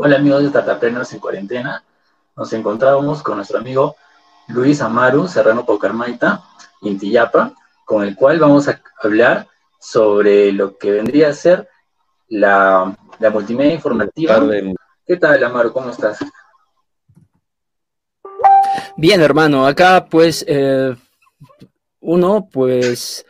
Hola amigos de Startupreneurs en cuarentena. Nos encontramos con nuestro amigo Luis Amaru Serrano Paucarmaita, Intiyapa, con el cual vamos a hablar sobre lo que vendría a ser la, multimedia informativa. ¿Qué tal, Amaru? ¿Cómo estás? Bien, hermano. Acá, pues, eh, uno, pues,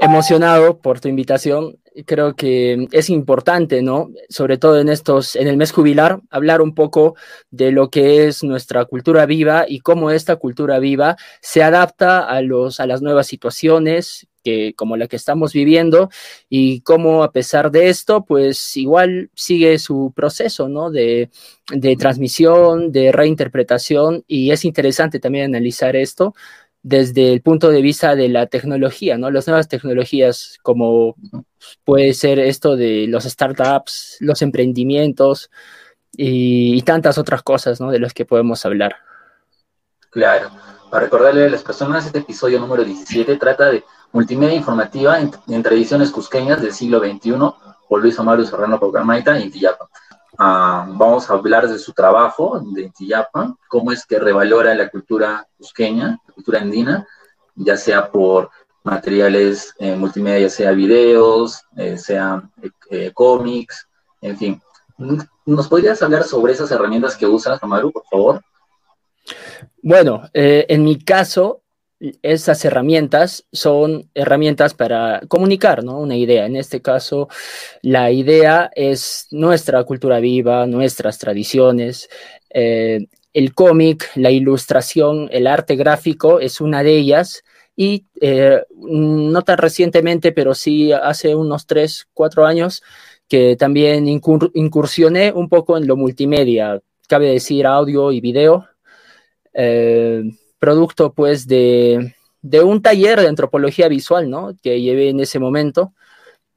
emocionado por tu invitación creo que es importante, ¿no? Sobre todo en estos, en el mes jubilar, hablar un poco de lo que es nuestra cultura viva y cómo esta cultura viva se adapta a los, a las nuevas situaciones que, como la que estamos viviendo y cómo a pesar de esto, pues igual sigue su proceso, ¿no? De, de transmisión, de reinterpretación y es interesante también analizar esto desde el punto de vista de la tecnología, ¿no? Las nuevas tecnologías, como puede ser esto de los startups, los emprendimientos y, tantas otras cosas, ¿no? De las que podemos hablar. Claro. Para recordarle a las personas, este episodio número 17 trata de multimedia informativa en, tradiciones cusqueñas del siglo XXI por Luis Amaru Serrano Pocamaita y Tiyapa. Ah, vamos a hablar de su trabajo de Tiyapa, cómo es que revalora la cultura cusqueña, cultura andina, ya sea por materiales eh, multimedia, sea videos, eh, sea eh, cómics, en fin. ¿Nos podrías hablar sobre esas herramientas que usas, Amaru, por favor? Bueno, en mi caso, esas herramientas son herramientas para comunicar, ¿no? Una idea. En este caso, la idea es nuestra cultura viva, nuestras tradiciones. Eh, el cómic, la ilustración, el arte gráfico es una de ellas. Y eh, no tan recientemente, pero sí hace unos tres, cuatro años, que también incursioné un poco en lo multimedia, cabe decir audio y video. Eh, producto pues de, un taller de antropología visual, ¿no? Que llevé en ese momento.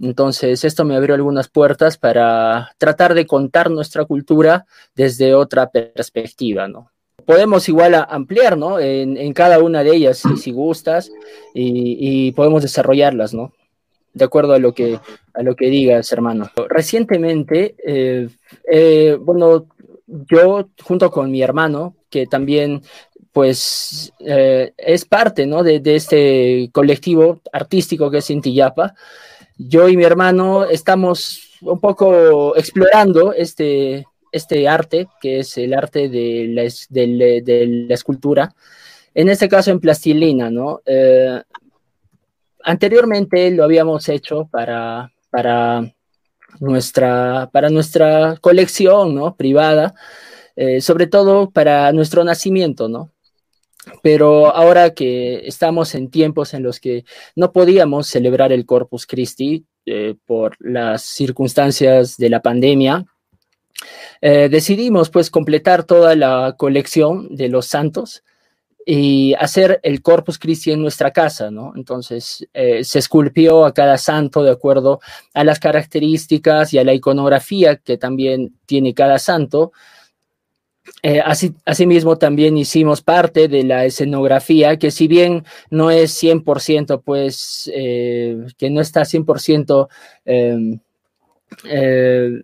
Entonces, esto me abrió algunas puertas para tratar de contar nuestra cultura desde otra perspectiva, ¿no? Podemos igual ampliar, ¿no? En, cada una de ellas, si, gustas, y, podemos desarrollarlas, ¿no? De acuerdo a lo que, a lo que digas, hermano. Recientemente, eh, eh, bueno, yo junto con mi hermano, que también pues eh, es parte ¿no? de, este colectivo artístico que es Intiyapa. Yo y mi hermano estamos un poco explorando este, este arte, que es el arte de la, escultura, en este caso en plastilina, ¿no? Eh, anteriormente lo habíamos hecho para, para, nuestra, para nuestra colección, ¿no? Privada, eh, sobre todo para nuestro nacimiento, ¿no? Pero ahora que estamos en tiempos en los que no podíamos celebrar el Corpus Christi eh, por las circunstancias de la pandemia, eh, decidimos pues completar toda la colección de los santos y hacer el Corpus Christi en nuestra casa, ¿no? Entonces eh, se esculpió a cada santo de acuerdo a las características y a la iconografía que también tiene cada santo eh, así, asimismo, también hicimos parte de la escenografía, que si bien no es 100%, pues, eh, que no está 100%, em, eh,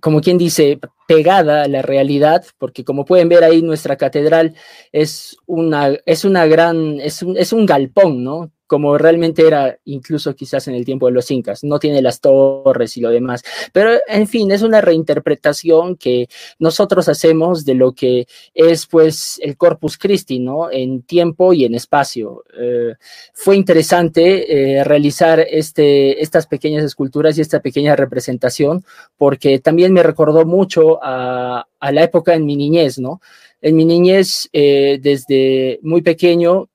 como quien dice, pegada a la realidad, porque como pueden ver ahí, nuestra catedral es una, es una gran, es es un galpón, ¿no? Como realmente era incluso quizás en el tiempo de los incas. No tiene las torres y lo demás. Pero, en fin, es una reinterpretación que nosotros hacemos de lo que es, pues, el Corpus Christi, ¿no? En tiempo y en espacio. Eh, fue interesante eh, realizar este, estas pequeñas esculturas y esta pequeña representación, porque también me recordó mucho a, la época en mi niñez, ¿no? En mi niñez, eh, desde muy pequeño,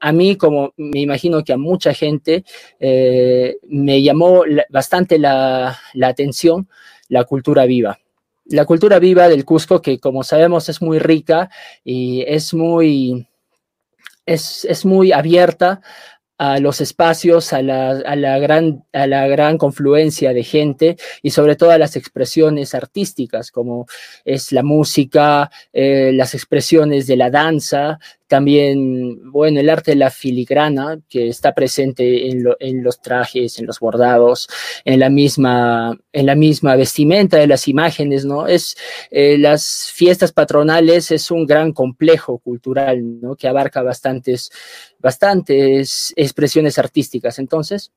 a mí, como me imagino que a mucha gente, eh, me llamó bastante la, atención la cultura viva. La cultura viva del Cusco, que como sabemos es muy rica y es muy, es, es muy abierta a los espacios, a la, a la, gran, a la gran confluencia de gente y sobre todo a las expresiones artísticas, como es la música, eh, las expresiones de la danza, también, bueno, el arte de la filigrana, que está presente en, los trajes, en los bordados, en la misma, en la misma vestimenta de las imágenes, ¿no? Es, eh, las fiestas patronales es un gran complejo cultural, ¿no? Que abarca bastantes, bastantes expresiones artísticas. Entonces,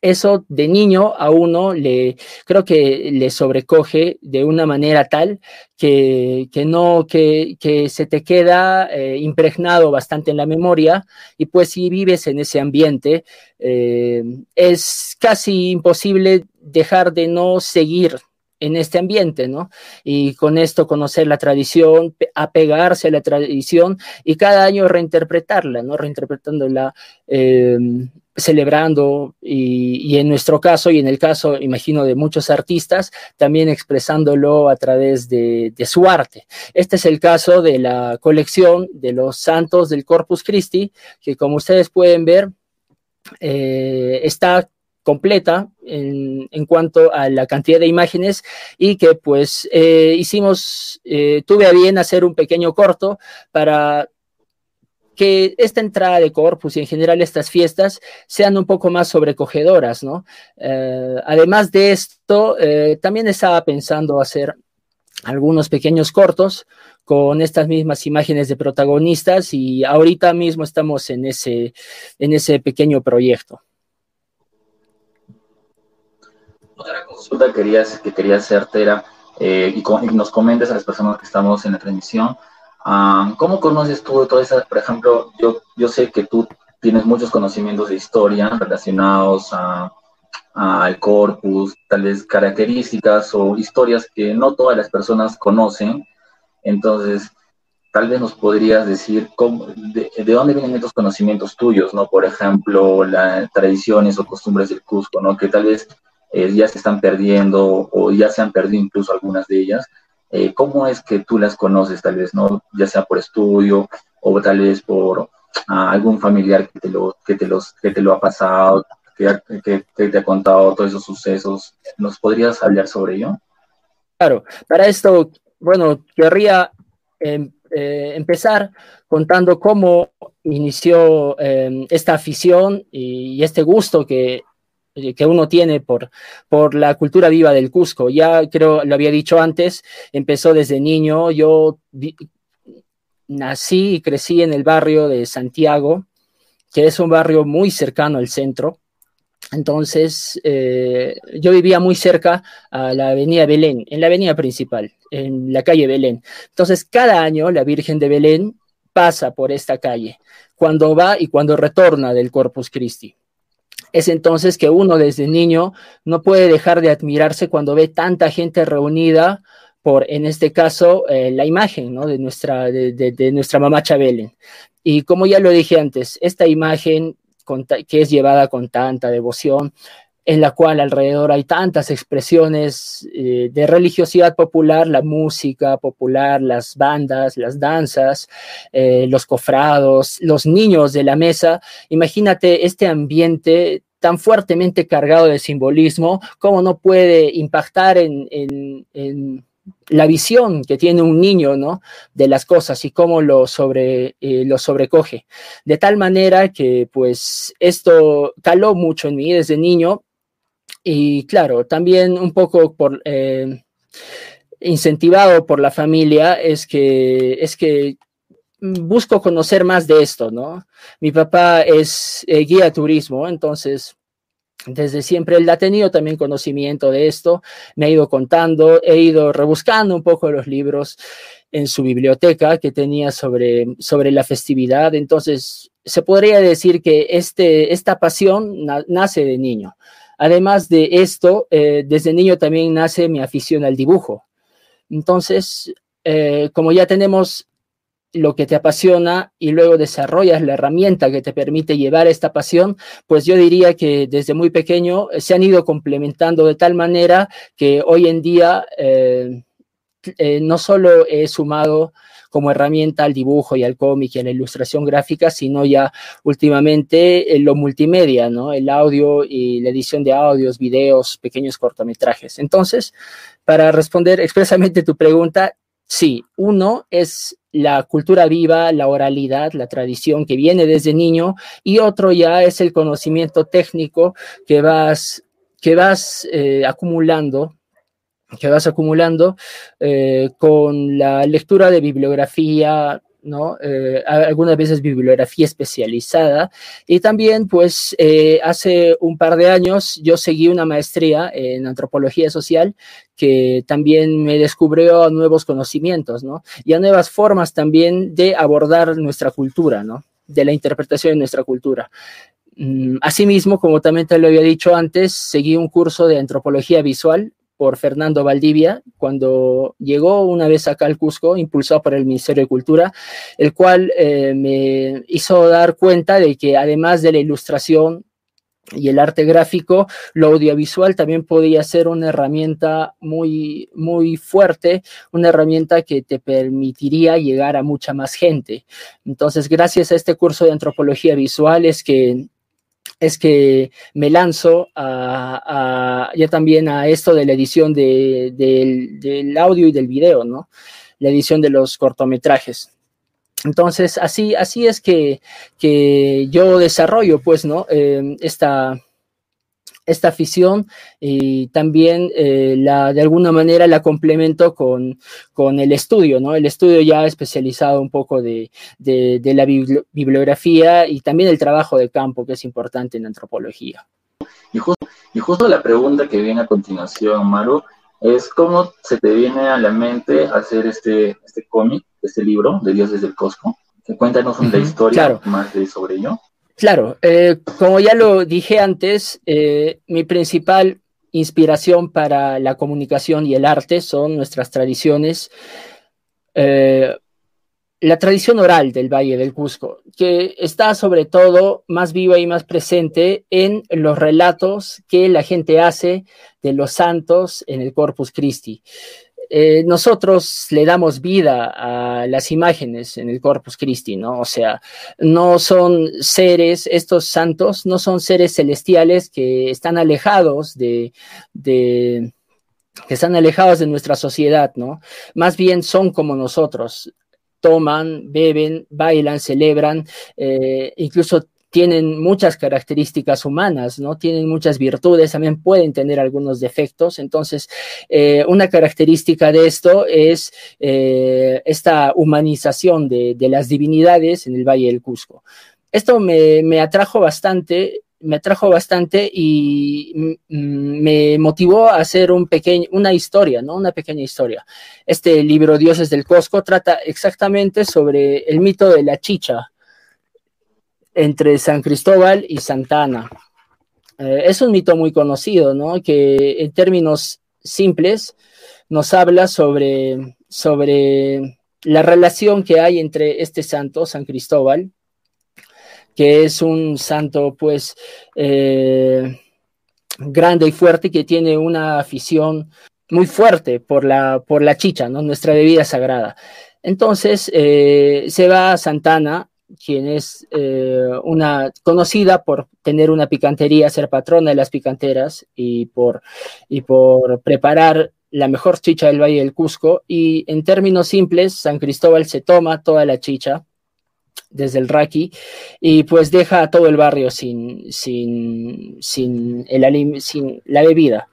eso de niño a uno le creo que le sobrecoge de una manera tal que, no que, se te queda eh, impregnado bastante en la memoria. Y pues si vives en ese ambiente eh, es casi imposible dejar de no seguir en este ambiente, ¿no? Y con esto conocer la tradición, apegarse a la tradición y cada año reinterpretarla, ¿no? Reinterpretándola eh, celebrando y, en nuestro caso y en el caso, imagino, de muchos artistas, también expresándolo a través de, su arte. Este es el caso de la colección de los santos del Corpus Christi, que como ustedes pueden ver, eh, está completa en, cuanto a la cantidad de imágenes y que pues eh, hicimos, eh, tuve a bien hacer un pequeño corto para que esta entrada de Corpus y en general estas fiestas sean un poco más sobrecogedoras, ¿no? Eh, además de esto, también estaba pensando hacer algunos pequeños cortos con estas mismas imágenes de protagonistas y ahorita mismo estamos en ese, en ese pequeño proyecto. Consulta que quería hacerte era, eh, y, y, nos comentes a las personas que estamos en la transmisión, ¿Cómo conoces tú toda esa, por ejemplo, yo, yo sé que tú tienes muchos conocimientos de historia relacionados al corpus, tal vez características o historias que no todas las personas conocen. Entonces, tal vez nos podrías decir cómo, de, dónde vienen estos conocimientos tuyos, ¿no? Por ejemplo, las tradiciones o costumbres del Cusco, ¿no? Que tal vez eh, ya se están perdiendo o ya se han perdido incluso algunas de ellas. Eh, ¿cómo es que tú las conoces tal vez, no? Ya sea por estudio o tal vez por ah, algún familiar que te lo, que te los, que te lo ha pasado, que, que, te ha contado todos esos sucesos. ¿Nos podrías hablar sobre ello? Claro, para esto, bueno, querría em, eh, empezar contando cómo inició em, esta afición y, este gusto que eh, que uno tiene por, por la cultura viva del Cusco. Ya creo, lo había dicho antes, empezó desde niño. Yo nací y crecí en el barrio de Santiago, que es un barrio muy cercano al centro. Entonces, eh, yo vivía muy cerca a la avenida Belén, en la avenida principal, en la calle Belén. Entonces, cada año la Virgen de Belén pasa por esta calle, cuando va y cuando retorna del Corpus Christi es entonces que uno desde niño no puede dejar de admirarse cuando ve tanta gente reunida por, en este caso, eh, la imagen de, nuestra, de, nuestra mamá Chabelen. Y como ya lo dije antes, esta imagen que es llevada con tanta devoción, en la cual alrededor hay tantas expresiones eh, de religiosidad popular, la música popular, las bandas, las danzas, eh, los cofrados, los niños de la mesa. Imagínate este ambiente tan fuertemente cargado de simbolismo, cómo no puede impactar en, la visión que tiene un niño, ¿no? De las cosas y cómo lo, sobre, eh, lo sobrecoge. De tal manera que, pues, esto caló mucho en mí desde niño y claro, también un poco por... Eh, incentivado por la familia es que, es que busco conocer más de esto, ¿no? Mi papá es eh, guía turismo, entonces desde siempre él ha tenido también conocimiento de esto, me ha ido contando, he ido rebuscando un poco los libros en su biblioteca que tenía sobre, sobre la festividad, entonces se podría decir que este, esta pasión nace de niño. Además de esto, eh, desde niño también nace mi afición al dibujo. Entonces, eh, como ya tenemos lo que te apasiona y luego desarrollas la herramienta que te permite llevar esta pasión, pues yo diría que desde muy pequeño se han ido complementando de tal manera que hoy en día eh, no solo he sumado como herramienta al dibujo y al cómic y a la ilustración gráfica, sino ya últimamente en lo multimedia, ¿no? El audio y la edición de audios, videos, pequeños cortometrajes. Entonces, para responder expresamente tu pregunta, Sí, uno es la cultura viva, la oralidad, la tradición que viene desde niño, y otro ya es el conocimiento técnico que vas, que vas eh, acumulando que vas acumulando eh, con la lectura de bibliografía, ¿no? Eh, algunas veces bibliografía especializada. Y también, pues, eh, hace un par de años yo seguí una maestría en antropología social que también me descubrió nuevos conocimientos, ¿no? Y a nuevas formas también de abordar nuestra cultura. De la interpretación de nuestra cultura. Mm, asimismo, como también te lo había dicho antes, seguí un curso de antropología visual por Fernando Valdivia cuando llegó una vez acá al Cusco, impulsado por el Ministerio de Cultura, el cual eh, me hizo dar cuenta de que además de la ilustración y el arte gráfico, lo audiovisual también podía ser una herramienta muy, muy fuerte, una herramienta que te permitiría llegar a mucha más gente. Entonces, gracias a este curso de antropología visual es que es que me lanzo a, ya también a esto de la edición del audio y del video, ¿no? La edición de los cortometrajes. Entonces, así, así es que, que yo desarrollo, pues, ¿no? Eh, esta, esta afición y también eh, la, de alguna manera la complemento con, con, el estudio, ¿no? El estudio ya especializado un poco de, de, la bibliografía y también el trabajo de campo, que es importante en antropología. Y justo, y justo la pregunta que viene a continuación, Maru, es cómo se te viene a la mente hacer este, este cómic, este libro de Dioses del Cosco. Cuéntanos una historia más de, sobre ello. Claro, eh, como ya lo dije antes, eh, mi principal inspiración para la comunicación y el arte son nuestras tradiciones, eh, la tradición oral del Valle del Cusco, que está sobre todo más viva y más presente en los relatos que la gente hace de los santos en el Corpus Christi. Eh, nosotros le damos vida a las imágenes en el Corpus Christi, ¿no? O sea, no son seres, estos santos no son seres celestiales que están alejados de, que están alejados de nuestra sociedad, ¿no? Más bien son como nosotros, toman, beben, bailan, celebran, eh, incluso tienen muchas características humanas, ¿no? Tienen muchas virtudes, también pueden tener algunos defectos. Entonces, eh, una característica de esto es eh, esta humanización de, las divinidades en el Valle del Cusco. Esto me, atrajo bastante, me atrajo bastante y me motivó a hacer un pequeño, una historia, ¿no? Una pequeña historia. Este libro Dioses del Cusco trata exactamente sobre el mito de la chicha, entre San Cristóbal y Santana. Eh, es un mito muy conocido, ¿no? Que en términos simples nos habla sobre, sobre la relación que hay entre este santo, San Cristóbal, que es un santo, pues, eh, grande y fuerte, que tiene una afición muy fuerte por la, por la chicha, ¿no? Nuestra bebida sagrada. Entonces, eh, se va a Santana quien es eh, una conocida por tener una picantería, ser patrona de las picanteras y por, y por preparar la mejor chicha del Valle del Cusco. Y en términos simples, San Cristóbal se toma toda la chicha desde el Raqui y pues deja a todo el barrio sin, sin, sin, el, sin la bebida.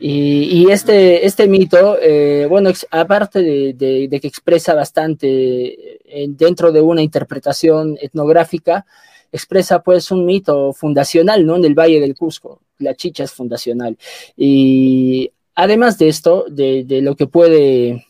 Y, este, este mito, eh, bueno, aparte de, que expresa bastante eh, dentro de una interpretación etnográfica, expresa pues un mito fundacional, ¿no? En el Valle del Cusco. La chicha es fundacional. Y además de esto, de, de lo que puede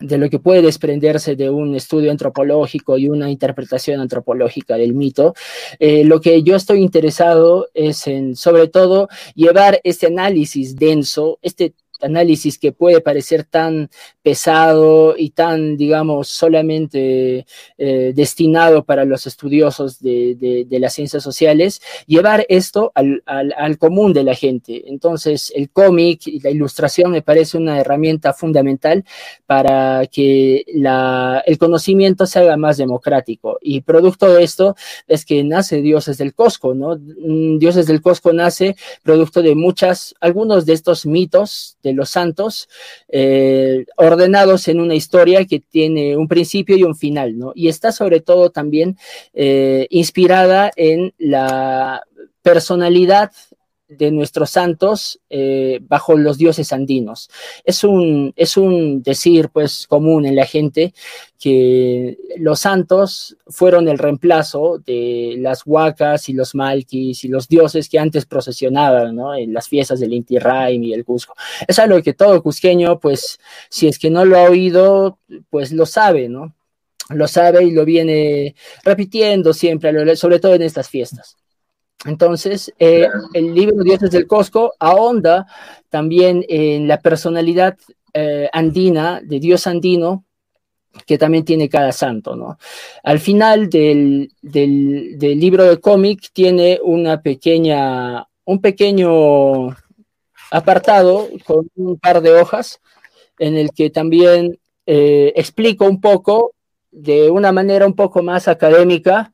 de lo que puede desprenderse de un estudio antropológico y una interpretación antropológica del mito. Eh, lo que yo estoy interesado es en, sobre todo, llevar este análisis denso, este análisis que puede parecer tan pesado y tan, digamos, solamente eh, destinado para los estudiosos de, las ciencias sociales, llevar esto al, común de la gente. Entonces, el cómic y la ilustración me parece una herramienta fundamental para que el conocimiento se haga más democrático. Y producto de esto es que nace Dioses del Cosco, ¿no? Mm, Dioses del Cosco nace producto de muchas, algunos de estos mitos de los santos, eh, ordenados en una historia que tiene un principio y un final, ¿no? Y está sobre todo también eh, inspirada en la personalidad de nuestros santos eh, bajo los dioses andinos. Es un, es un decir pues común en la gente que los santos fueron el reemplazo de las huacas y los malquis y los dioses que antes procesionaban en las fiestas del Inti Raymi y el Cusco. Es algo que todo cusqueño pues si es que no lo ha oído pues lo sabe, ¿no? Lo sabe y lo viene repitiendo siempre, sobre todo en estas fiestas. Entonces, eh, el libro Dioses del Cosco ahonda también en la personalidad eh, andina, de Dios andino, que también tiene cada santo, ¿no? Al final del, libro de cómic tiene una pequeña, un pequeño apartado con un par de hojas en el que también eh, explico un poco, de una manera un poco más académica,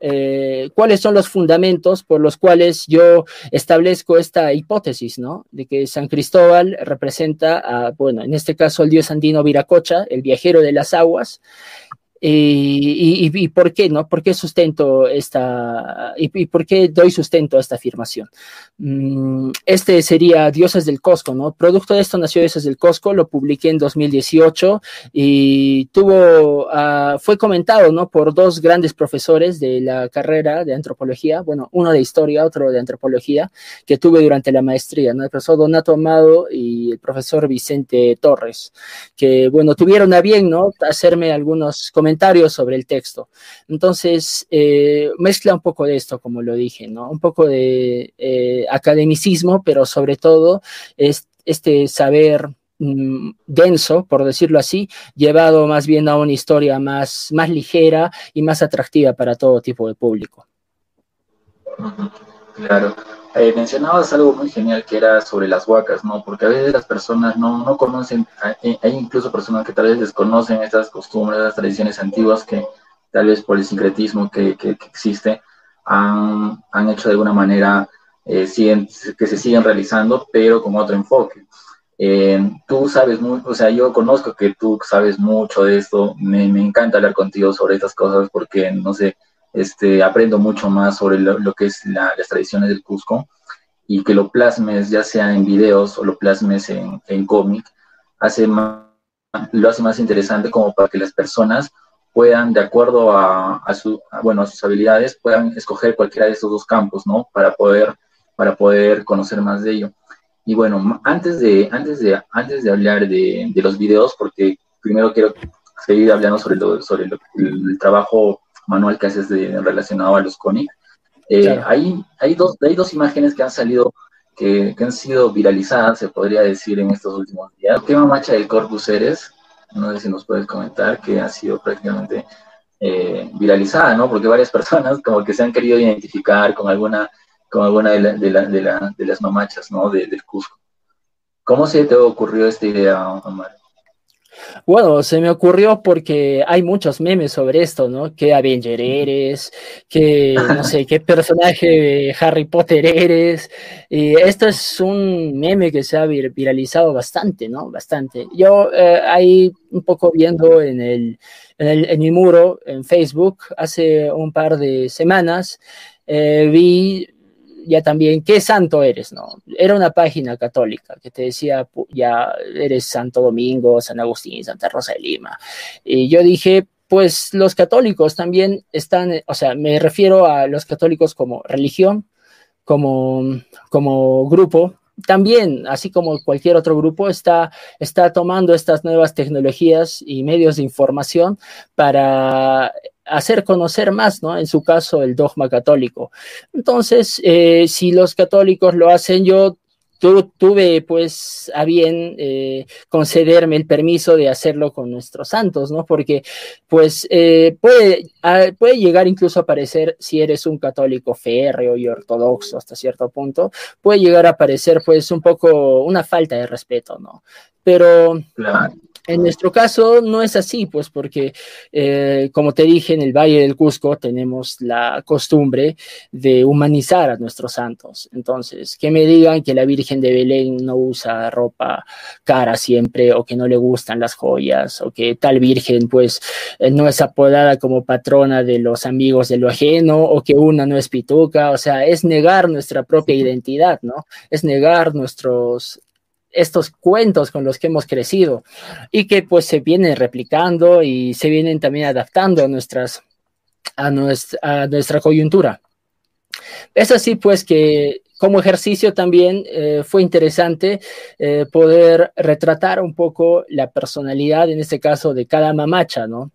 eh, cuáles son los fundamentos por los cuales yo establezco esta hipótesis, ¿no? De que San Cristóbal representa a, bueno, en este caso el dios andino Viracocha, el viajero de las aguas, y, por qué, ¿no? ¿Por qué sustento esta, y, por qué doy sustento a esta afirmación? Mm, este sería Dioses del Cosco, ¿no? Producto de esto nació Dioses del Cosco, lo publiqué en 2018 y tuvo, ah, fue comentado, ¿no? Por dos grandes profesores de la carrera de antropología, bueno, uno de historia, otro de antropología, que tuve durante la maestría, ¿no? El profesor Donato Amado y el profesor Vicente Torres, que, bueno, tuvieron a bien, ¿no? Hacerme algunos comentarios comentarios sobre el texto. Entonces, eh, mezcla un poco de esto, como lo dije, ¿no? Un poco de eh, academicismo, pero sobre todo es, este saber mm, denso, por decirlo así, llevado más bien a una historia más, más ligera y más atractiva para todo tipo de público. Claro. Eh, mencionabas algo muy genial que era sobre las huacas, ¿no? Porque a veces las personas no, no conocen, hay, incluso personas que tal vez desconocen estas costumbres, estas tradiciones antiguas que tal vez por el sincretismo que, que, existe han, han, hecho de alguna manera eh, que se siguen realizando, pero con otro enfoque. Eh, tú sabes mucho, o sea, yo conozco que tú sabes mucho de esto, me, me encanta hablar contigo sobre estas cosas porque, no sé, este, aprendo mucho más sobre lo, que es las tradiciones del Cusco y que lo plasmes ya sea en videos o lo plasmes en, en cómic, hace lo hace más interesante como para que las personas puedan, de acuerdo a, su, bueno, a sus habilidades, puedan escoger cualquiera de estos dos campos, ¿no? Para poder, para poder conocer más de ello. Y bueno, antes de, antes de, antes de hablar de, los videos, porque primero quiero seguir hablando sobre, sobre el trabajo manual que haces de, relacionado a los cómics. Eh, hay, hay, dos, hay dos imágenes que han salido, que, que, han sido viralizadas, se podría decir, en estos últimos días. ¿Qué mamacha del Corpus eres? No sé si nos puedes comentar, que ha sido prácticamente eh, viralizada, ¿no? Porque varias personas como que se han querido identificar con alguna, con alguna de, de, la, de, las mamachas, ¿no? del Cusco. ¿Cómo se te ocurrió esta idea, Omar? Bueno, se me ocurrió porque hay muchos memes sobre esto, ¿no? ¿Qué Avenger eres? ¿Qué, no sé, qué personaje de Harry Potter eres? Y esto es un meme que se ha viralizado bastante, ¿no? Bastante. Yo eh, ahí un poco viendo en el, en el, en mi muro en Facebook hace un par de semanas, eh, vi ya también, ¿qué santo eres? ¿no? Era una página católica que te decía, ya eres Santo Domingo, San Agustín, Santa Rosa de Lima. Y yo dije, pues los católicos también están, o sea, me refiero a los católicos como religión, como, como grupo, también, así como cualquier otro grupo, está, está tomando estas nuevas tecnologías y medios de información para hacer conocer más, ¿no? En su caso, el dogma católico. Entonces, eh, si los católicos lo hacen, yo tuve pues a bien eh, concederme el permiso de hacerlo con nuestros santos, ¿no? Porque pues eh, puede, puede llegar incluso a parecer, si eres un católico férreo y ortodoxo hasta cierto punto, puede llegar a parecer pues un poco una falta de respeto, ¿no? Pero En nuestro caso no es así, pues porque, eh, como te dije, en el Valle del Cusco tenemos la costumbre de humanizar a nuestros santos. Entonces, que me digan que la Virgen de Belén no usa ropa cara siempre o que no le gustan las joyas o que tal Virgen pues eh, no es apodada como patrona de los amigos de lo ajeno o que una no es pituca, o sea, es negar nuestra propia identidad, ¿no? Es negar nuestros estos cuentos con los que hemos crecido y que pues se vienen replicando y se vienen también adaptando a, nuestras, a, nuestra, nuestra coyuntura. Es así pues que como ejercicio también eh, fue interesante eh, poder retratar un poco la personalidad, en este caso, de cada mamacha, ¿no?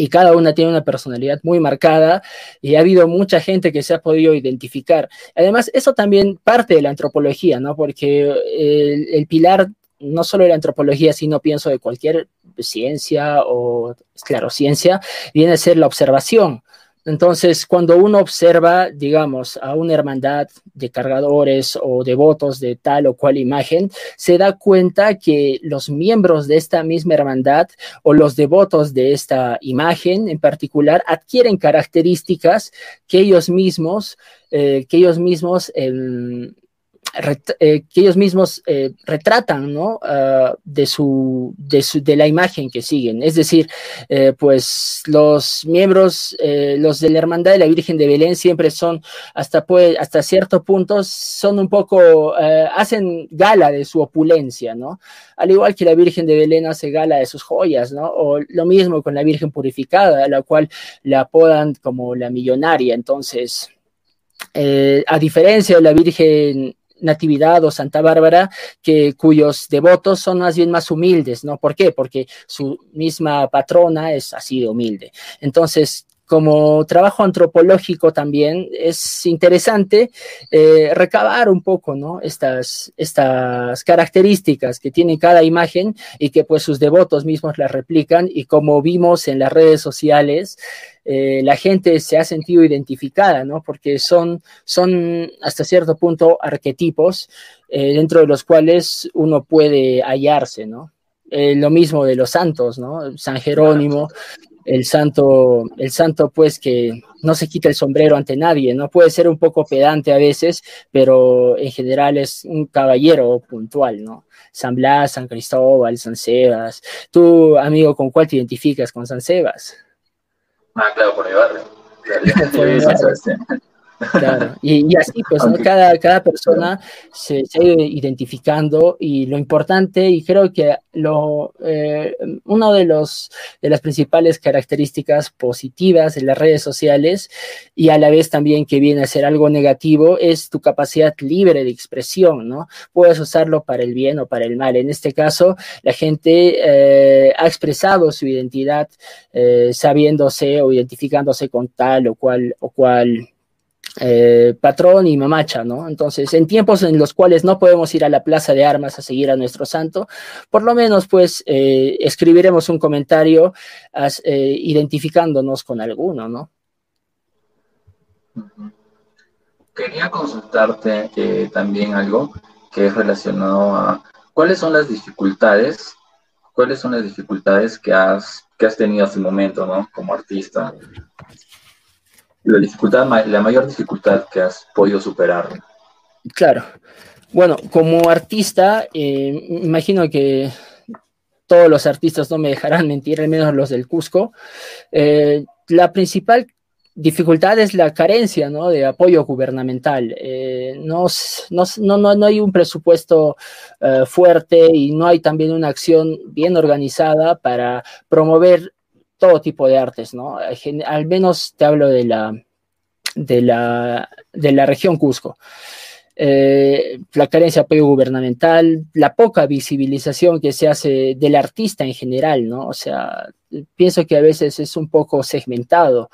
Y cada una tiene una personalidad muy marcada y ha habido mucha gente que se ha podido identificar. Además, eso también parte de la antropología, ¿no? Porque el, pilar no solo de la antropología, sino pienso de cualquier ciencia o, claro, ciencia, viene a ser la observación. Entonces, cuando uno observa, digamos, a una hermandad de cargadores o devotos de tal o cual imagen, se da cuenta que los miembros de esta misma hermandad o los devotos de esta imagen en particular adquieren características que ellos mismos, eh, que ellos mismos em, eh, que ellos mismos eh, retratan ¿no? Ah, de, su, de, su, de, la imagen que siguen. Es decir, eh, pues los miembros, los de la Hermandad de la Virgen de Belén siempre son, hasta, pues, hasta cierto punto, son un poco, hacen gala de su opulencia, ¿no? Al igual que la Virgen de Belén hace gala de sus joyas, ¿no? O lo mismo con la Virgen Purificada, a la cual la apodan como la millonaria. Entonces, a diferencia de la Virgen Natividad o Santa Bárbara, que cuyos devotos son más bien más humildes, ¿no? ¿Por qué? Porque su misma patrona es así de humilde. Entonces, como trabajo antropológico también es interesante eh, recabar un poco ¿no? estas, estas características que tiene cada imagen y que pues sus devotos mismos las replican y como vimos en las redes sociales, eh, la gente se ha sentido identificada, ¿no? Porque son, son hasta cierto punto arquetipos eh, dentro de los cuales uno puede hallarse, ¿no? lo mismo de los santos, ¿no? San Jerónimo, el santo, el santo pues que no se quita el sombrero ante nadie, ¿no? Puede ser un poco pedante a veces, pero en general es un caballero puntual, ¿no? San Blas, San Cristóbal, San Sebas. Tú, amigo, ¿con cuál te identificas? ¿Con San Sebas? Ah, claro, por mi barrio. Claro, y, así pues, cada, cada persona se, se, ha ido identificando y lo importante, y creo que lo, eh, una de, los, de las principales características positivas de las redes sociales y a la vez también que viene a ser algo negativo es tu capacidad libre de expresión, ¿no? Puedes usarlo para el bien o para el mal. En este caso, la gente eh, ha expresado su identidad eh, sabiéndose o identificándose con tal o cual o cual eh, patrón y mamacha, ¿no? Entonces, en tiempos en los cuales no podemos ir a la plaza de armas a seguir a nuestro santo, por lo menos, pues, eh, escribiremos un comentario eh, identificándonos con alguno, ¿no? Quería consultarte también algo que es relacionado a cuáles son las dificultades, cuáles son las dificultades que has, que has tenido hasta el momento, ¿no? Como artista, la dificultad, la mayor dificultad que has podido superar. Claro. Bueno, como artista, eh, imagino que todos los artistas no me dejarán mentir, al menos los del Cusco. Eh, la principal dificultad es la carencia ¿no? de apoyo gubernamental. Eh, no, no, no, no, hay un presupuesto fuerte y no hay también una acción bien organizada para promover todo tipo de artes, ¿no? Al menos te hablo de la, de la, de la región Cusco. Eh, la carencia de apoyo gubernamental, la poca visibilización que se hace del artista en general, ¿no? O sea, pienso que a veces es un poco segmentado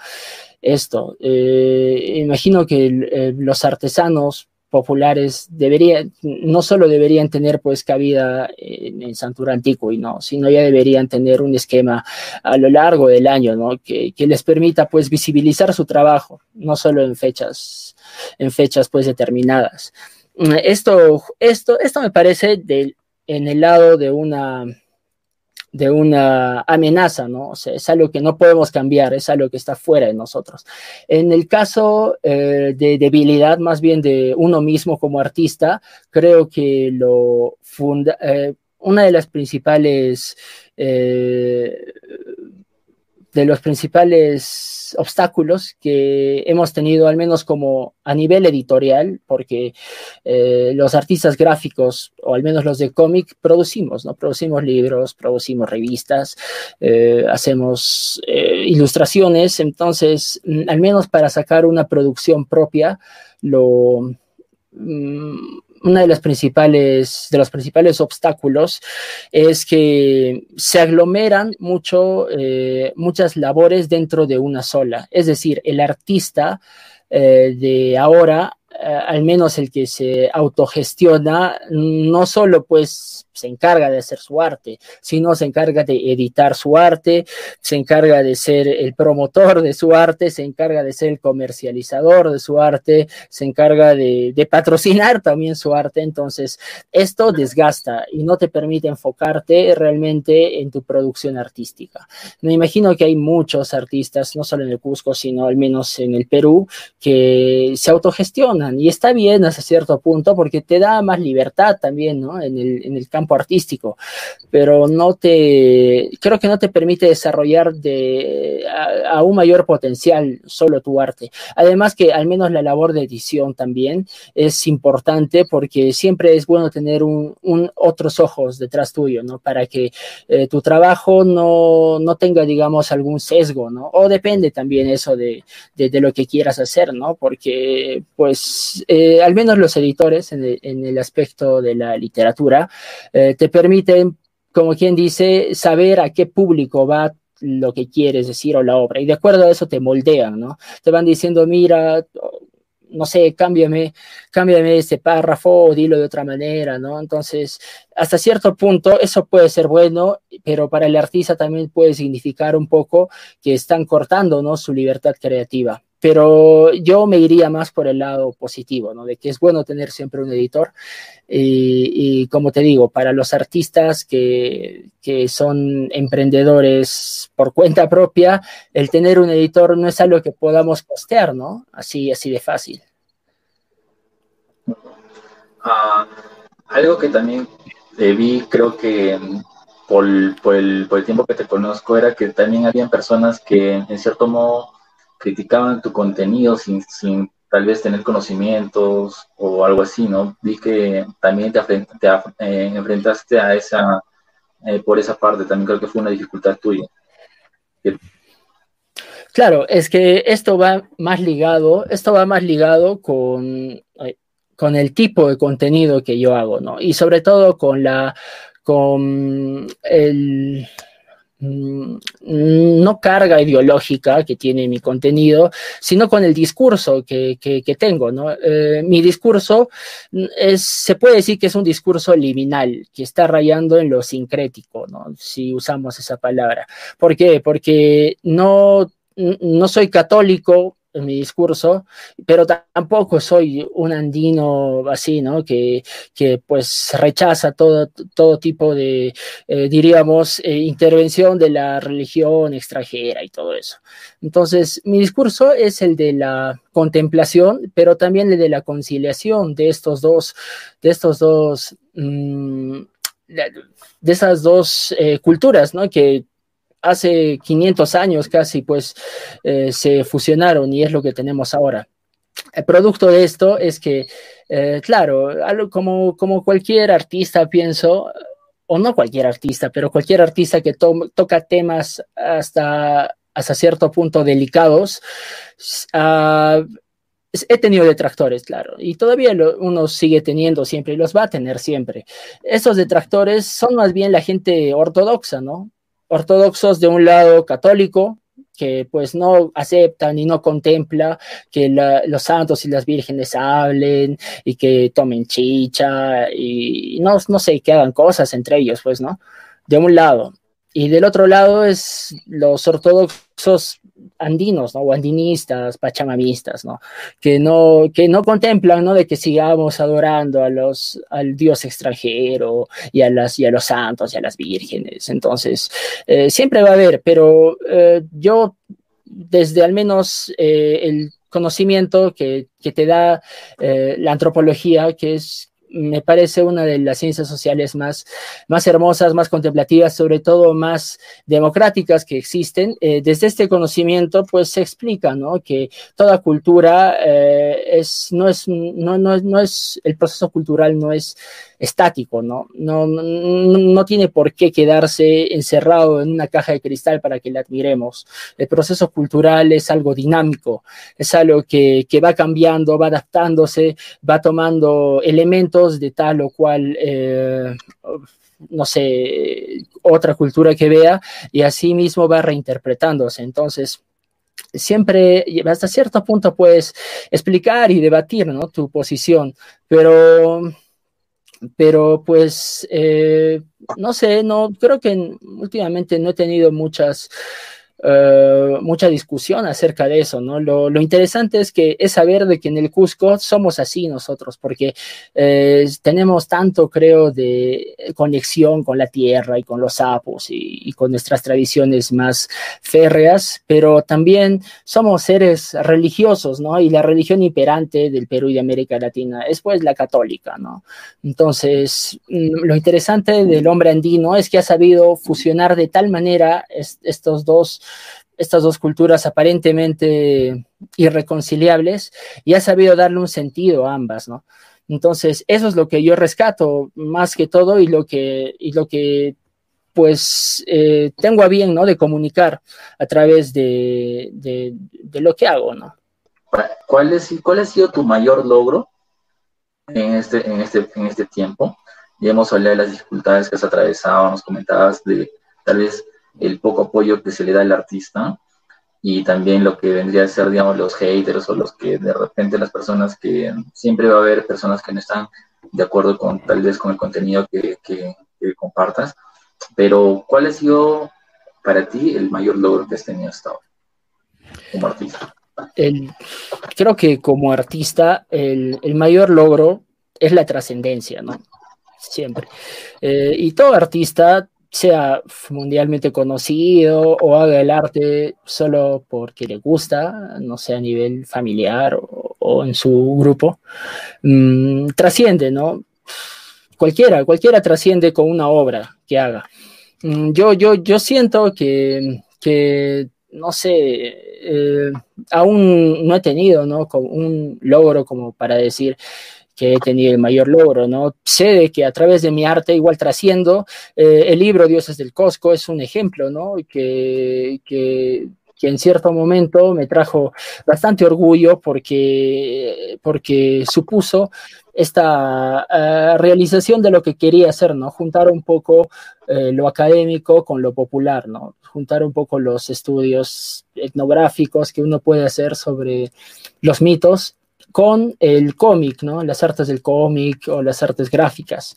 esto. Eh, imagino que eh, los artesanos populares deberían, no solo deberían tener pues cabida en, en Santura y no, sino ya deberían tener un esquema a lo largo del año, ¿no? Que, que, les permita pues visibilizar su trabajo, no solo en fechas, en fechas pues determinadas. Esto, esto, esto me parece del, en el lado de una de una amenaza, ¿no? O sea, es algo que no podemos cambiar, es algo que está fuera de nosotros. En el caso eh, de debilidad, más bien de uno mismo como artista, creo que lo funda, eh, una de las principales eh, de los principales obstáculos que hemos tenido, al menos como a nivel editorial, porque eh, los artistas gráficos, o al menos los de cómic, producimos, ¿no? Producimos libros, producimos revistas, eh, hacemos eh, ilustraciones, entonces, al menos para sacar una producción propia, lo... Mm, una de las principales, de los principales obstáculos es que se aglomeran mucho, eh, muchas labores dentro de una sola. Es decir, el artista eh, de ahora, eh, al menos el que se autogestiona, no solo pues se encarga de hacer su arte, sino se encarga de editar su arte, se encarga de ser el promotor de su arte, se encarga de ser el comercializador de su arte, se encarga de, patrocinar también su arte. Entonces, esto desgasta y no te permite enfocarte realmente en tu producción artística. Me imagino que hay muchos artistas, no solo en el Cusco, sino al menos en el Perú, que se autogestionan y está bien hasta cierto punto porque te da más libertad también, ¿no? En el, en el campo artístico, pero no te, creo que no te permite desarrollar de, a, un mayor potencial solo tu arte. Además que al menos la labor de edición también es importante porque siempre es bueno tener otros ojos detrás tuyo, ¿no? Para que eh, tu trabajo no, no, tenga, digamos, algún sesgo, ¿no? O depende también eso de, de, lo que quieras hacer, ¿no? Porque, pues, eh, al menos los editores en el aspecto de la literatura, eh, te permiten, como quien dice, saber a qué público va lo que quieres decir o la obra. Y de acuerdo a eso te moldean, ¿no? Te van diciendo, mira, no sé, cámbiame, cámbiame este párrafo o dilo de otra manera, ¿no? Entonces, hasta cierto punto eso puede ser bueno, pero para el artista también puede significar un poco que están cortando, ¿no? Su libertad creativa pero yo me iría más por el lado positivo, ¿no? De que es bueno tener siempre un editor. Y, como te digo, para los artistas que, que, son emprendedores por cuenta propia, el tener un editor no es algo que podamos postear, ¿no? Así, así de fácil. Ah, algo que también vi, creo que por, por, el, por el tiempo que te conozco, era que también habían personas que en cierto modo criticaban tu contenido sin, sin tal vez tener conocimientos o algo así, ¿no? Vi que también te, te eh, enfrentaste a esa, eh, por esa parte, también creo que fue una dificultad tuya. Claro, es que esto va más ligado, esto va más ligado con, con el tipo de contenido que yo hago, ¿no? Y sobre todo con la, con el, no carga ideológica que tiene mi contenido, sino con el discurso que, tengo. ¿no? Eh, mi discurso es, se puede decir que es un discurso liminal, que está rayando en lo sincrético, ¿no? si usamos esa palabra. ¿Por qué? Porque no, no soy católico mi discurso, pero tampoco soy un andino así, ¿no? Que, que pues rechaza todo, todo tipo de, eh, diríamos, eh, intervención de la religión extranjera y todo eso. Entonces, mi discurso es el de la contemplación, pero también el de la conciliación de estos dos, de estos dos, mm, de esas dos eh, culturas, ¿no? Que hace 500 años casi, pues eh, se fusionaron y es lo que tenemos ahora. El producto de esto es que, eh, claro, como, como cualquier artista, pienso, o no cualquier artista, pero cualquier artista que toca temas hasta, hasta cierto punto delicados, ah, he tenido detractores, claro, y todavía uno sigue teniendo siempre y los va a tener siempre. Estos detractores son más bien la gente ortodoxa, ¿no? Ortodoxos de un lado católico, que pues no aceptan y no contempla que los santos y las vírgenes hablen y que tomen chicha y no, no sé, que hagan cosas entre ellos, pues, ¿no? De un lado. Y del otro lado es los ortodoxos andinos, ¿no? O andinistas, pachamamistas, ¿no? Que no, que no contemplan, ¿no? De que sigamos adorando a los, al Dios extranjero y a, las, y a los santos y a las vírgenes. Entonces, eh, siempre va a haber, pero eh, yo desde al menos eh, el conocimiento que, que te da la antropología, que es me parece una de las ciencias sociales más, más hermosas, más contemplativas, sobre todo más democráticas que existen. Eh, desde este conocimiento, pues se explica ¿no? que toda cultura eh, es, no, es, no, no, no es, el proceso cultural no es estático, ¿no? No, no, no tiene por qué quedarse encerrado en una caja de cristal para que la admiremos. El proceso cultural es algo dinámico, es algo que, que va cambiando, va adaptándose, va tomando elementos de tal o cual... Eh, no sé, otra cultura que vea y así mismo va reinterpretándose. Entonces, siempre hasta cierto punto puedes explicar y debatir ¿no? tu posición, pero pero pues eh, no sé, no creo que últimamente no he tenido muchas eh, mucha discusión acerca de eso, ¿no? Lo, interesante es que es saber de que en el Cusco somos así nosotros, porque eh, tenemos tanto, creo, de conexión con la tierra y con los sapos y, con nuestras tradiciones más férreas, pero también somos seres religiosos, ¿no? Y la religión imperante del Perú y de América Latina es pues la católica, ¿no? Entonces, mm, lo interesante del hombre andino es que ha sabido fusionar de tal manera est estos dos estas dos culturas aparentemente irreconciliables y ha sabido darle un sentido a ambas, ¿no? Entonces, eso es lo que yo rescato más que todo y lo que, y lo que pues eh, tengo a bien, ¿no? De comunicar a través de, de, lo que hago, ¿no? ¿Cuál, es, ¿Cuál ha sido tu mayor logro en este, en este, en este tiempo? Ya hemos hablado de las dificultades que has atravesado, nos comentabas de tal vez el poco apoyo que se le da al artista y también lo que vendría a ser, digamos, los haters o los que de repente las personas que siempre va a haber personas que no están de acuerdo con tal vez con el contenido que, compartas, pero ¿cuál ha sido para ti el mayor logro que has tenido hasta ahora como artista? El, creo que como artista el, el mayor logro es la trascendencia, ¿no? Siempre. Eh, y todo artista sea mundialmente conocido o haga el arte solo porque le gusta, no sé, a nivel familiar o, en su grupo, mmm, trasciende, ¿no? Cualquiera, cualquiera trasciende con una obra que haga. Mm, yo, yo, yo siento que, que no sé, eh, aún no he tenido, ¿no? Un logro como para decir, que he tenido el mayor logro, ¿no? Sé de que a través de mi arte igual trasciendo, eh, el libro Dioses del Cosco es un ejemplo, ¿no? Que, que, en cierto momento me trajo bastante orgullo porque, porque supuso esta uh, realización de lo que quería hacer, ¿no? Juntar un poco eh, lo académico con lo popular, ¿no? Juntar un poco los estudios etnográficos que uno puede hacer sobre los mitos con el cómic, ¿no? Las artes del cómic o las artes gráficas.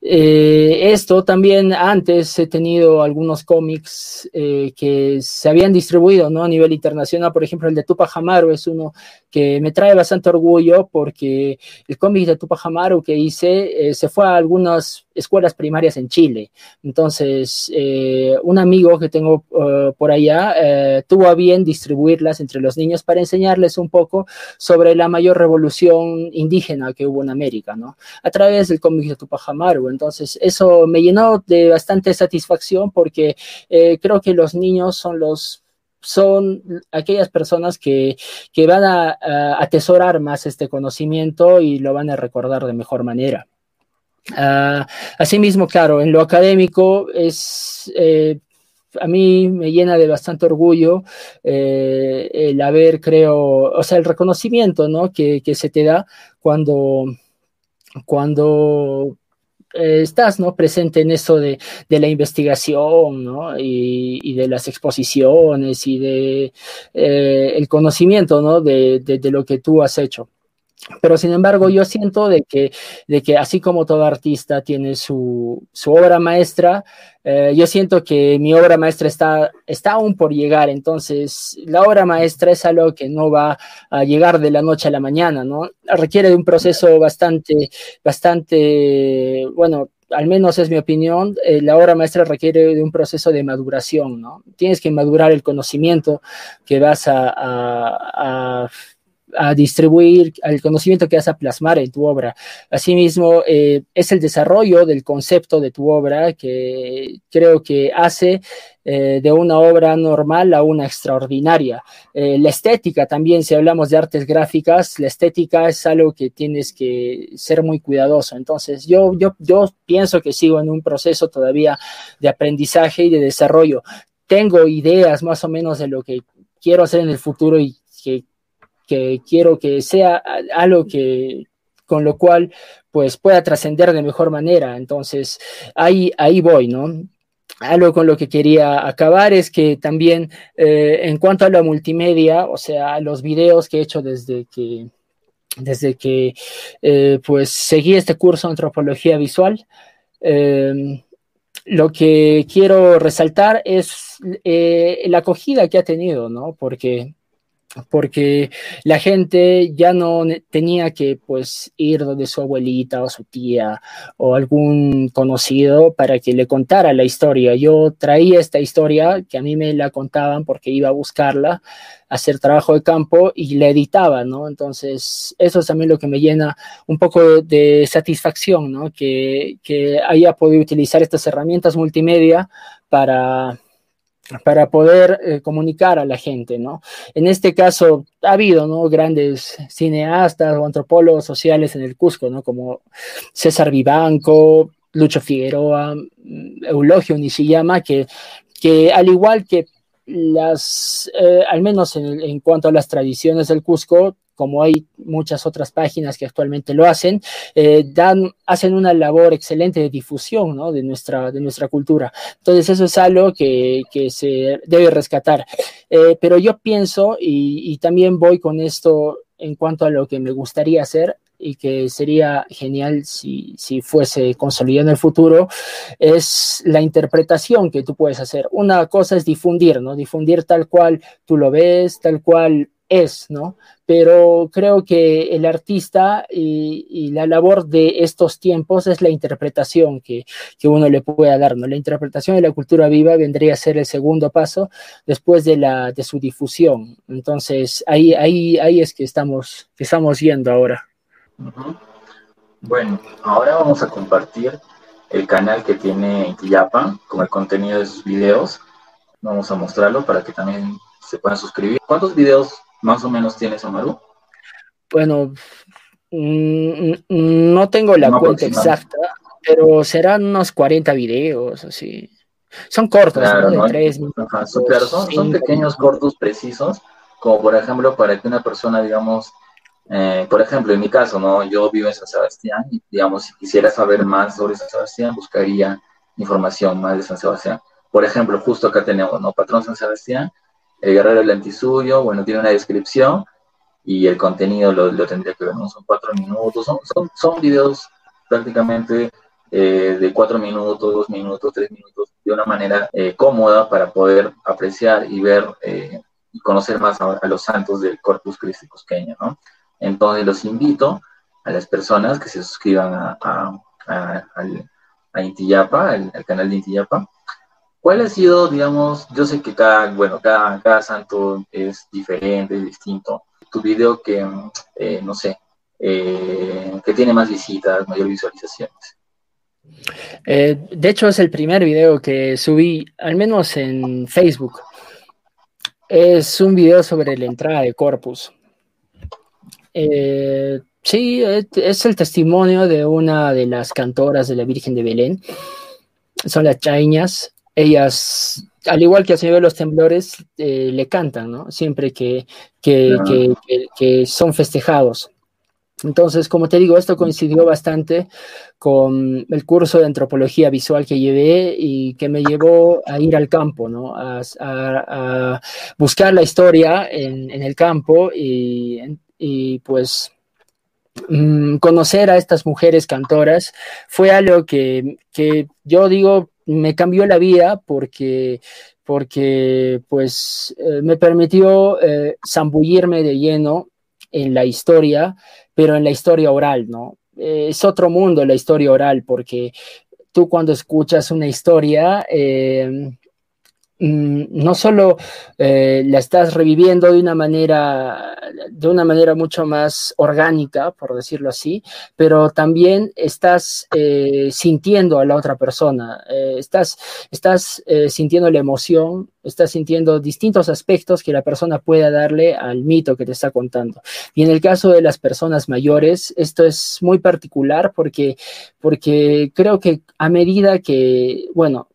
Eh, esto también antes he tenido algunos cómics eh, que se habían distribuido ¿no? a nivel internacional, por ejemplo el de Tupac Amaru es uno que me trae bastante orgullo porque el cómic de Tupac Amaru que hice eh, se fue a algunas escuelas primarias en Chile. Entonces, eh, un amigo que tengo uh, por allá eh, tuvo a bien distribuirlas entre los niños para enseñarles un poco sobre la mayor revolución indígena que hubo en América, ¿no? A través del cómic de Tupac Amaru. Entonces, eso me llenó de bastante satisfacción porque eh, creo que los niños son los son aquellas personas que, que van a, a, atesorar más este conocimiento y lo van a recordar de mejor manera. Uh, asimismo, claro, en lo académico es, eh, a mí me llena de bastante orgullo eh, el haber, creo, o sea, el reconocimiento ¿no? que, se te da cuando, cuando eh, estás ¿no? presente en eso de, de la investigación ¿no? y, y, de las exposiciones y de eh, el conocimiento ¿no? de, de, de, lo que tú has hecho. Pero sin embargo, yo siento de que, de que así como todo artista tiene su, su obra maestra, eh, yo siento que mi obra maestra está, está aún por llegar. Entonces, la obra maestra es algo que no va a llegar de la noche a la mañana, ¿no? Requiere de un proceso bastante, bastante, bueno, al menos es mi opinión, eh, la obra maestra requiere de un proceso de maduración, ¿no? Tienes que madurar el conocimiento que vas a, a distribuir el conocimiento que vas a plasmar en tu obra. Asimismo, eh, es el desarrollo del concepto de tu obra que creo que hace eh, de una obra normal a una extraordinaria. Eh, la estética también, si hablamos de artes gráficas, la estética es algo que tienes que ser muy cuidadoso. Entonces, yo, yo, yo pienso que sigo en un proceso todavía de aprendizaje y de desarrollo. Tengo ideas más o menos de lo que quiero hacer en el futuro y que que quiero que sea algo que con lo cual pues pueda trascender de mejor manera. Entonces, ahí, ahí voy, ¿no? Algo con lo que quería acabar es que también eh, en cuanto a la multimedia, o sea, los videos que he hecho desde que, desde que eh, pues seguí este curso de antropología visual, eh, lo que quiero resaltar es la acogida que ha tenido, ¿no? Porque porque la gente ya no tenía que pues ir donde su abuelita o su tía o algún conocido para que le contara la historia. Yo traía esta historia que a mí me la contaban porque iba a buscarla, hacer trabajo de campo y la editaba, ¿no? Entonces, eso es también lo que me llena un poco de satisfacción, ¿no? Que, que haya podido utilizar estas herramientas multimedia para para poder eh, comunicar a la gente, ¿no? En este caso ha habido, ¿no? Grandes cineastas o antropólogos sociales en el Cusco, ¿no? Como César Vivanco, Lucho Figueroa, mm, Eulogio Nishiyama, que, que al igual que las, eh, al menos en, en, cuanto a las tradiciones del Cusco, como hay muchas otras páginas que actualmente lo hacen, eh, dan, hacen una labor excelente de difusión ¿no? de, nuestra, de nuestra cultura. Entonces eso es algo que, que se debe rescatar. Eh, pero yo pienso, y, y también voy con esto en cuanto a lo que me gustaría hacer, y que sería genial si, si, fuese consolidado en el futuro, es la interpretación que tú puedes hacer. Una cosa es difundir, ¿no? Difundir tal cual tú lo ves, tal cual es, ¿no? Pero creo que el artista y, la labor de estos tiempos es la interpretación que, uno le puede dar, ¿no? La interpretación de la cultura viva vendría a ser el segundo paso después de, la, de su difusión. Entonces, ahí, ahí, ahí es que estamos, que estamos yendo ahora. Bueno, ahora vamos a compartir el canal que tiene Intiyapa con el contenido de sus videos. Vamos a mostrarlo para que también se puedan suscribir. ¿Cuántos videos más o menos tienes, Amaru? Bueno, mm, no tengo la cuenta exacta, pero serán unos 40 videos, así. Son cortos, claro, ¿no? De tres son, claro, son, pequeños, cortos, precisos, como por ejemplo para que una persona, digamos, eh, por ejemplo, en mi caso, ¿no? Yo vivo en San Sebastián y, digamos, si quisiera saber más sobre San Sebastián, buscaría información más de San Sebastián. Por ejemplo, justo acá tenemos, ¿no? Patrón San Sebastián, el guerrero del antisuyo, bueno, tiene una descripción y el contenido lo, tendría que ver, ¿no? Son cuatro minutos, son, son, videos prácticamente eh, de cuatro minutos, dos minutos, tres minutos, de una manera eh, cómoda para poder apreciar y ver eh, y conocer más a, los santos del Corpus Christi Cusqueño, ¿no? Entonces los invito a las personas que se suscriban a, a, a, a Intiyapa, al canal de Intiyapa, ¿Cuál ha sido, digamos, yo sé que cada, bueno, cada, cada santo es diferente, distinto. Tu video que, eh, no sé, eh, que tiene más visitas, mayor visualizaciones. Eh, de hecho, es el primer video que subí, al menos en Facebook. Es un video sobre la entrada de Corpus. sí, es el testimonio de una de las cantoras de la Virgen de Belén. Son las chaiñas ellas, al igual que a señor de los temblores, eh, le cantan, ¿no? Siempre que, que, que, que, son festejados. Entonces, como te digo, esto coincidió bastante con el curso de antropología visual que llevé y que me llevó a ir al campo, ¿no? A, a, a buscar la historia en, en, el campo y, y pues mm, conocer a estas mujeres cantoras fue algo que, yo digo me cambió la vida porque porque pues eh, me permitió eh, zambullirme de lleno en la historia, pero en la historia oral, ¿no? Eh, es otro mundo la historia oral, porque tú cuando escuchas una historia, Mm, no solo eh, la estás reviviendo de una manera de una manera mucho más orgánica, por decirlo así, pero también estás eh, sintiendo a la otra persona, eh, estás, estás sintiendo la emoción, estás sintiendo distintos aspectos que la persona pueda darle al mito que te está contando. Y en el caso de las personas mayores, esto es muy particular porque, porque creo que a medida que, bueno,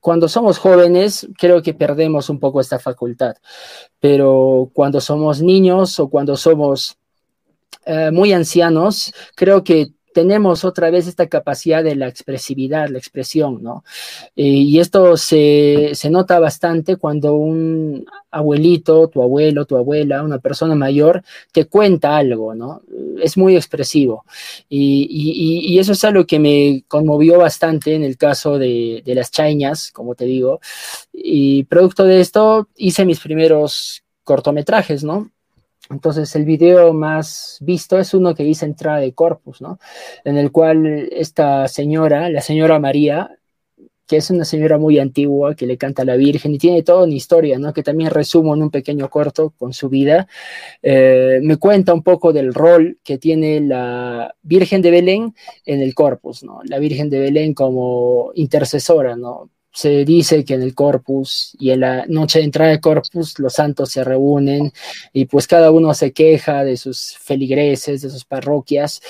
cuando somos jóvenes, creo que perdemos un poco esta facultad, pero cuando somos niños o cuando somos eh, muy ancianos, creo que tenemos otra vez esta capacidad de la expresividad, la expresión, ¿no? Y esto se, nota bastante cuando un abuelito, tu abuelo, tu abuela, una persona mayor, te cuenta algo, ¿no? Es muy expresivo. Y, eso es algo que me conmovió bastante en el caso de, de las chaiñas, como te digo. Y producto de esto hice mis primeros cortometrajes, ¿no? Entonces, el video más visto es uno que dice entrada de corpus, ¿no? En el cual esta señora, la señora María, que es una señora muy antigua que le canta a la Virgen y tiene toda una historia, ¿no? Que también resumo en un pequeño corto con su vida. Eh, me cuenta un poco del rol que tiene la Virgen de Belén en el corpus, ¿no? La Virgen de Belén como intercesora, ¿no? Se dice que en el corpus y en la noche de entrada de corpus los santos se reúnen y pues cada uno se queja de sus feligreses, de sus parroquias,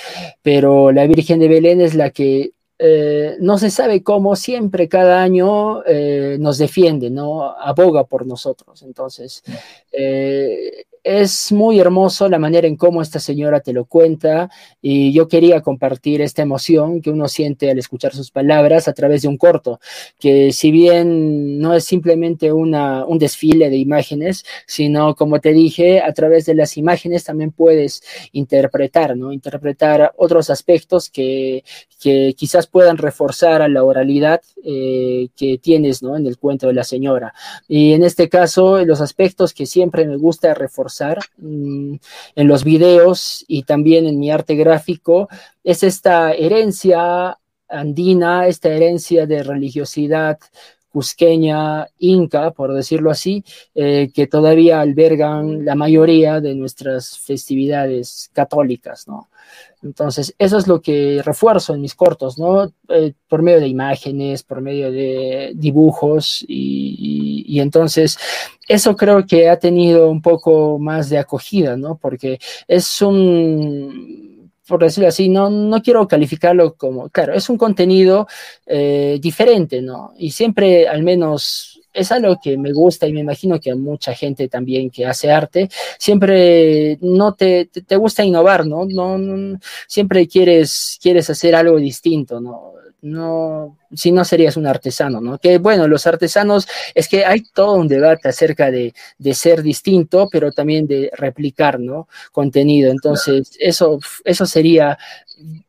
pero la Virgen de Belén es la que eh, no se sabe cómo siempre cada año eh, nos defiende, ¿no? Aboga por nosotros. Entonces, eh, es muy hermoso la manera en cómo esta señora te lo cuenta y yo quería compartir esta emoción que uno siente al escuchar sus palabras a través de un corto, que si bien no es simplemente una, un desfile de imágenes, sino como te dije, a través de las imágenes también puedes interpretar, ¿no? Interpretar otros aspectos que, que quizás puedan reforzar a la oralidad eh, que tienes, ¿no? En el cuento de la señora. Y en este caso, los aspectos que siempre me gusta reforzar Mm, en los videos y también en mi arte gráfico es esta herencia andina, esta herencia de religiosidad cusqueña, inca, por decirlo así, eh, que todavía albergan la mayoría de nuestras festividades católicas, ¿no? Entonces, eso es lo que refuerzo en mis cortos, ¿no? Eh, por medio de imágenes, por medio de dibujos, y, entonces eso creo que ha tenido un poco más de acogida, ¿no? Porque es un, por decirlo así, no, no quiero calificarlo como, claro, es un contenido eh, diferente, ¿no? Y siempre, al menos es algo que me gusta y me imagino que a mucha gente también que hace arte, siempre no te, te, gusta innovar, ¿no? No, Siempre quieres, quieres hacer algo distinto, ¿no? No, si no serías un artesano, ¿no? Que bueno, los artesanos es que hay todo un debate acerca de, de ser distinto, pero también de replicar, ¿no? Contenido. Entonces, eso, eso sería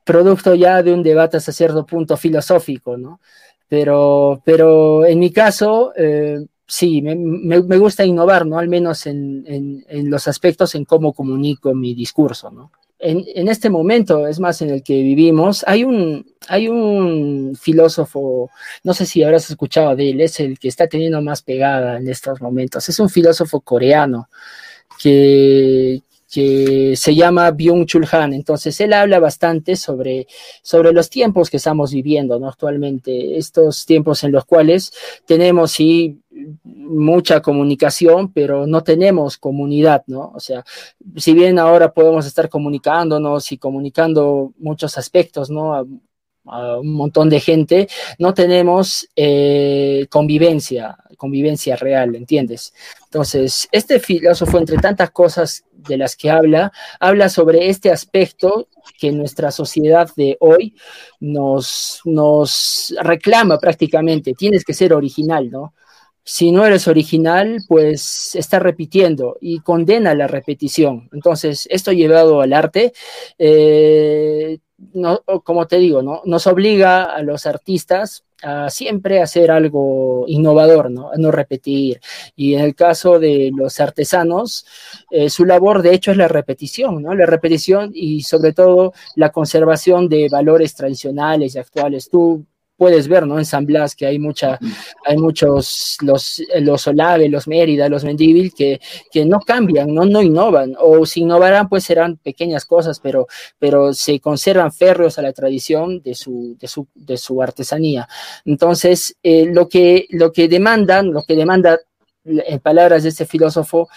producto ya de un debate hasta cierto punto filosófico, ¿no? Pero, pero en mi caso, eh, sí, me, me, gusta innovar, ¿no? Al menos en, en, en, los aspectos en cómo comunico mi discurso, ¿no? En, este momento, es más, en el que vivimos, hay un, hay un filósofo, no sé si habrás escuchado de él, es el que está teniendo más pegada en estos momentos. Es un filósofo coreano que, que se llama Byung-Chul Han. Entonces, él habla bastante sobre, sobre los tiempos que estamos viviendo ¿no? actualmente, estos tiempos en los cuales tenemos, sí, mucha comunicación, pero no tenemos comunidad, ¿no? O sea, si bien ahora podemos estar comunicándonos y comunicando muchos aspectos, ¿no? a un montón de gente, no tenemos eh, convivencia, convivencia real, ¿entiendes? Entonces, este filósofo, entre tantas cosas de las que habla, habla sobre este aspecto que nuestra sociedad de hoy nos, nos reclama prácticamente, tienes que ser original, ¿no? Si no eres original, pues está repitiendo y condena la repetición. Entonces, esto llevado al arte, eh, como te digo, ¿no? nos obliga a los artistas a siempre hacer algo innovador, ¿no? A no repetir. Y en el caso de los artesanos, eh, su labor de hecho es la repetición, ¿no? La repetición y sobre todo la conservación de valores tradicionales y actuales. Tú puedes ver, ¿no? En San Blas que hay mucha, hay muchos, los, los Olave, los Mérida, los Mendívil, que, que no cambian, ¿no? No innovan, o si innovarán, pues serán pequeñas cosas, pero, pero se conservan férreos a la tradición de su, de su, de su artesanía. Entonces, eh, lo, que, lo que demandan, lo que demanda en palabras de este filósofo,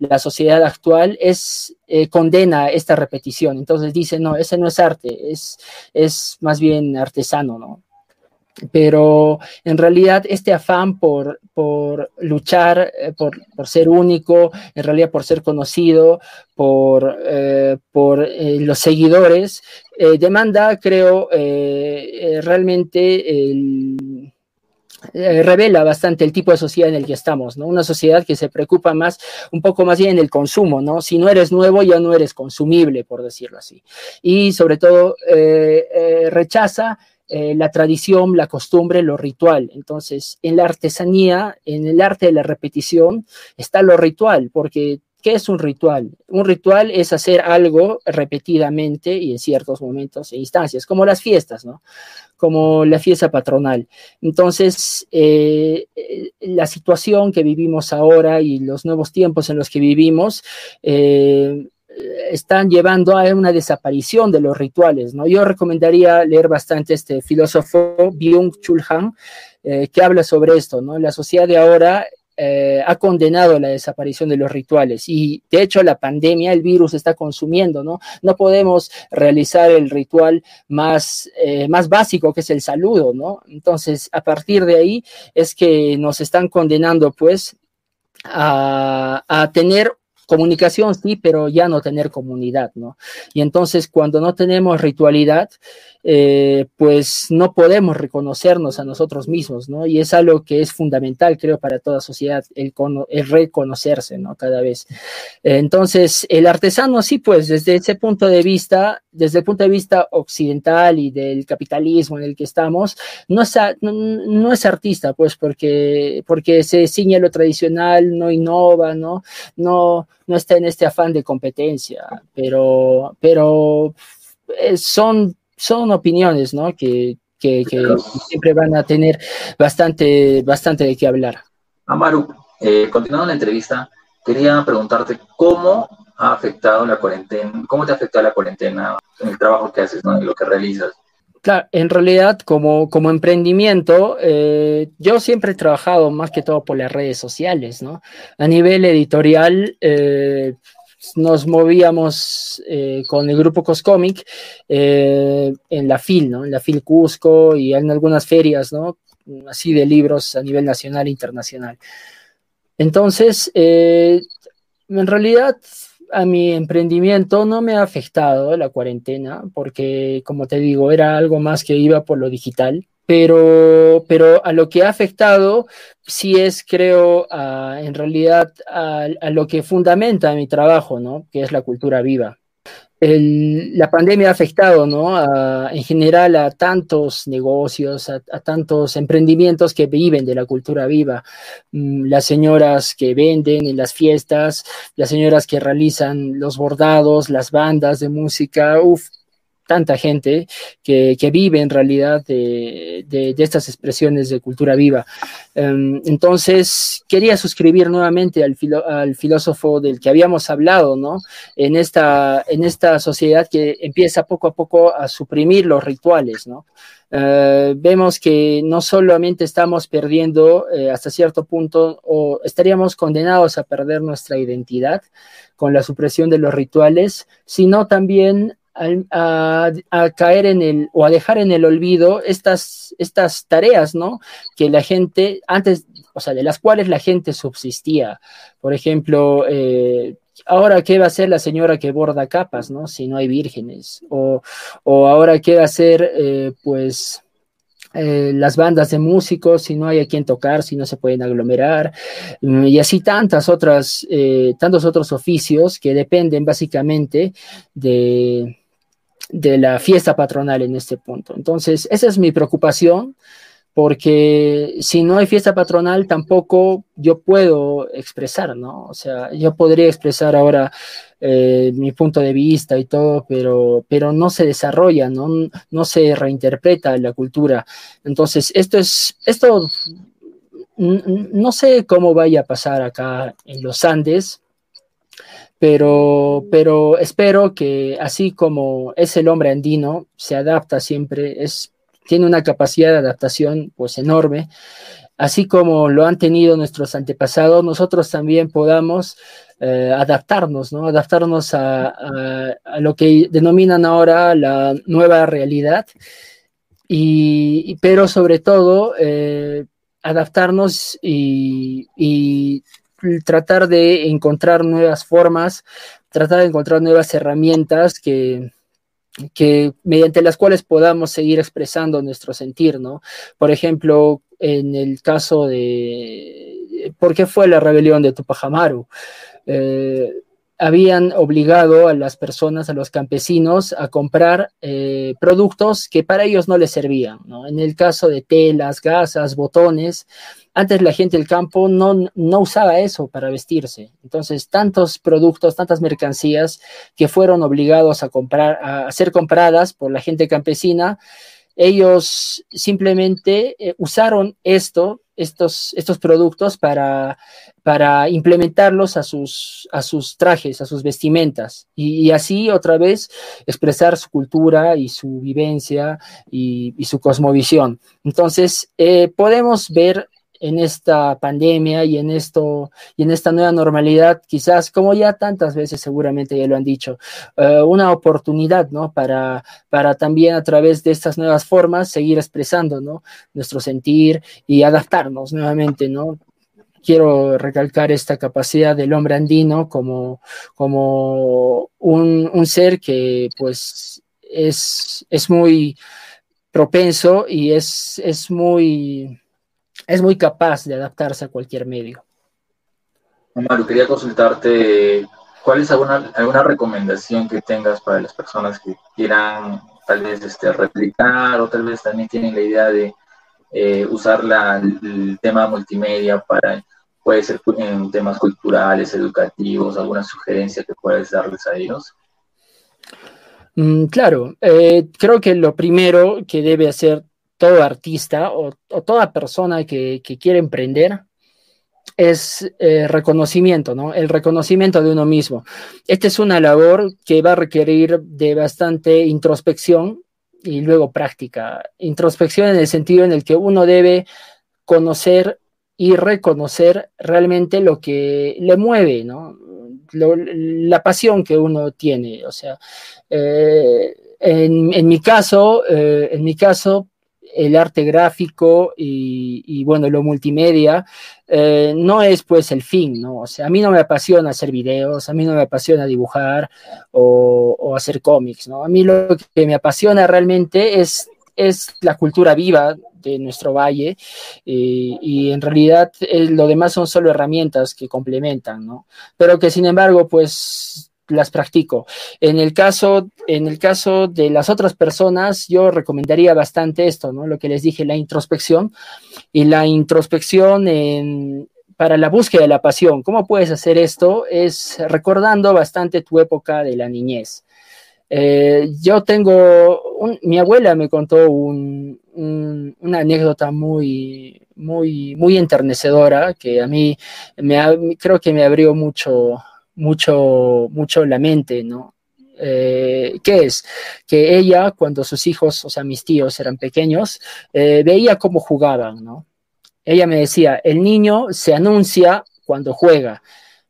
la sociedad actual es eh, condena esta repetición. Entonces dice, no, ese no es arte, es, es más bien artesano, ¿no? Pero en realidad este afán por, por luchar, eh, por, por, ser único, en realidad por ser conocido, por, eh, por eh, los seguidores, demanda, creo, realmente revela bastante el tipo de sociedad en el que estamos, ¿no? Una sociedad que se preocupa más, un poco más bien en el consumo, ¿no? Si no eres nuevo, ya no eres consumible, por decirlo así. Y sobre todo, rechaza eh, la tradición, la costumbre, lo ritual. Entonces, en la artesanía, en el arte de la repetición, está lo ritual, porque ¿qué es un ritual? Un ritual es hacer algo repetidamente y en ciertos momentos e instancias, como las fiestas, ¿no? Como la fiesta patronal. Entonces, eh, eh, la situación que vivimos ahora y los nuevos tiempos en los que vivimos, están llevando a una desaparición de los rituales, ¿no? Yo recomendaría leer bastante este filósofo Byung-Chul Han, eh, que habla sobre esto, ¿no? La sociedad de ahora eh, ha condenado la desaparición de los rituales y de hecho la pandemia, el virus está consumiendo, ¿no? No podemos realizar el ritual más, eh, más básico que es el saludo, ¿no? Entonces, a partir de ahí es que nos están condenando, pues, a, a tener comunicación sí, pero ya no tener comunidad, ¿no? Y entonces cuando no tenemos ritualidad, eh, pues no podemos reconocernos a nosotros mismos, ¿no? Y es algo que es fundamental, creo, para toda sociedad, el, reconocerse, ¿no? Cada vez. entonces, el artesano, sí, pues desde ese punto de vista, desde el punto de vista occidental y del capitalismo en el que estamos, no es, artista, pues, porque, porque se ciñe lo tradicional, no innova, ¿no? No, no está en este afán de competencia, pero, pero eh, son son opiniones, ¿no? Que, siempre van a tener bastante, bastante de qué hablar. Amaru, eh, continuando la entrevista, quería preguntarte cómo ha afectado la cuarentena, cómo te ha afectado la cuarentena en el trabajo que haces, ¿no? en lo que realizas. Claro, en realidad como, como emprendimiento, eh, yo siempre he trabajado más que todo por las redes sociales, ¿no? A nivel editorial, eh, nos movíamos eh, con el grupo Coscomic en la FIL, ¿no? En la FIL Cusco y en algunas ferias, ¿no? Así de libros a nivel nacional e internacional. Entonces, en realidad a mi emprendimiento no me ha afectado la cuarentena porque, como te digo, era algo más que iba por lo digital pero, pero a lo que ha afectado sí es, creo, en realidad a, lo que fundamenta mi trabajo, ¿no? Que es la cultura viva. La pandemia ha afectado, ¿no? en general a tantos negocios, a, tantos emprendimientos que viven de la cultura viva. Mm, las señoras que venden en las fiestas, las señoras que realizan los bordados, las bandas de música, uff, tanta gente que, vive en realidad de, estas expresiones de cultura viva. Em, entonces, quería suscribir nuevamente al, al, filósofo del que habíamos hablado, ¿no? En esta, en esta sociedad que empieza poco a poco a suprimir los rituales, ¿no? Eh, vemos que no solamente estamos perdiendo eh, hasta cierto punto o estaríamos condenados a perder nuestra identidad con la supresión de los rituales, sino también a, caer en el o a dejar en el olvido estas, estas tareas, ¿no? Que la gente, antes, o sea, de las cuales la gente subsistía. Por ejemplo, eh, ahora qué va a hacer la señora que borda capas, ¿no? Si no hay vírgenes. O, ahora qué va a hacer, eh, pues, eh, las bandas de músicos, si no hay a quien tocar, si no se pueden aglomerar, mm, y así tantas otras, tantos otros oficios que dependen básicamente de, de la fiesta patronal en este punto. Entonces, esa es mi preocupación porque si no hay fiesta patronal tampoco yo puedo expresar, ¿no? O sea, yo podría expresar ahora eh, mi punto de vista y todo, pero, pero no se desarrolla, ¿no? No se reinterpreta la cultura. Entonces, esto es, esto no sé cómo vaya a pasar acá en los Andes, pero, pero espero que así como es el hombre andino, se adapta siempre, es tiene una capacidad de adaptación pues enorme, así como lo han tenido nuestros antepasados, nosotros también podamos eh, adaptarnos, ¿no? Adaptarnos a, lo que denominan ahora la nueva realidad, y, pero sobre todo eh, adaptarnos y, y tratar de encontrar nuevas formas, tratar de encontrar nuevas herramientas que, que mediante las cuales podamos seguir expresando nuestro sentir, ¿no? Por ejemplo, en el caso de ¿por qué fue la rebelión de Tupac Amaru? Eh, habían obligado a las personas, a los campesinos, a comprar eh, productos que para ellos no les servían. En el caso de telas, gasas, botones, antes la gente del campo no, no usaba eso para vestirse. Entonces, tantos productos, tantas mercancías que fueron obligados a comprar, a ser compradas por la gente campesina, ellos simplemente eh, usaron esto, estos, estos productos para, para implementarlos a sus, a sus trajes, a sus vestimentas, y, así otra vez expresar su cultura y su vivencia y, su cosmovisión. Entonces, eh, podemos ver en esta pandemia y en esto y en esta nueva normalidad, quizás como ya tantas veces seguramente ya lo han dicho, eh, una oportunidad, ¿no? Para, para también a través de estas nuevas formas seguir expresando, ¿no? Nuestro sentir y adaptarnos nuevamente, ¿no? quiero recalcar esta capacidad del hombre andino como, como un, un ser que pues es, es muy propenso y es, es muy es muy capaz de adaptarse a cualquier medio. Maru, quería consultarte cuál es alguna, alguna recomendación que tengas para las personas que quieran tal vez este, replicar o tal vez también tienen la idea de eh, usar la, el tema multimedia para, puede ser en temas culturales, educativos, alguna sugerencia que puedas darles a ellos. Mm, claro, eh, creo que lo primero que debe hacer todo artista o, toda persona que, quiere emprender es eh, reconocimiento, ¿no? El reconocimiento de uno mismo. Esta es una labor que va a requerir de bastante introspección y luego práctica. Introspección en el sentido en el que uno debe conocer y reconocer realmente lo que le mueve, ¿no? la pasión que uno tiene. O sea, eh, en, mi caso, eh, en mi caso, el arte gráfico y, bueno, lo multimedia eh, no es pues el fin, ¿no? O sea, a mí no me apasiona hacer videos, a mí no me apasiona dibujar o, hacer cómics, ¿no? A mí lo que me apasiona realmente es, es la cultura viva de nuestro valle y, y en realidad eh, lo demás son solo herramientas que complementan, ¿no? Pero que sin embargo pues las practico. En el caso, en el caso de las otras personas, yo recomendaría bastante esto, ¿no? Lo que les dije, la introspección y la introspección en, para la búsqueda de la pasión. ¿Cómo puedes hacer esto? Es recordando bastante tu época de la niñez. Eh, yo tengo, mi abuela me contó una anécdota muy, muy, muy enternecedora que a mí me, creo que me abrió mucho, mucho, mucho la mente, ¿no? Eh, ¿Qué es? Que ella, cuando sus hijos, o sea, mis tíos eran pequeños, eh, veía cómo jugaban, ¿no? Ella me decía, el niño se anuncia cuando juega.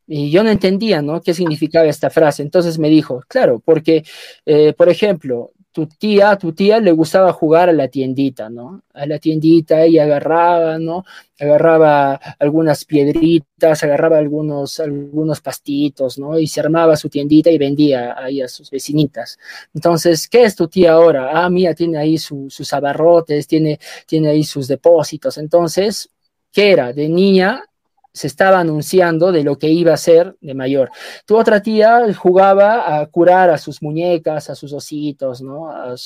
Y yo no entendía, ¿no? ¿Qué significaba esta frase? Entonces me dijo, claro, porque, eh, por ejemplo, tu tía, tu tía le gustaba jugar a la tiendita, ¿no? A la tiendita y agarraba, ¿no? Agarraba algunas piedritas, agarraba algunos, algunos pastitos, ¿no? Y se armaba su tiendita y vendía ahí a sus vecinitas. Entonces, ¿qué es tu tía ahora? Ah, mía, tiene ahí sus abarrotes, tiene, tiene ahí sus depósitos. Entonces, ¿qué era? De niña se estaba anunciando de lo que iba a ser de mayor. Tu otra tía jugaba a curar a sus muñecas, a sus ositos, ¿no? A,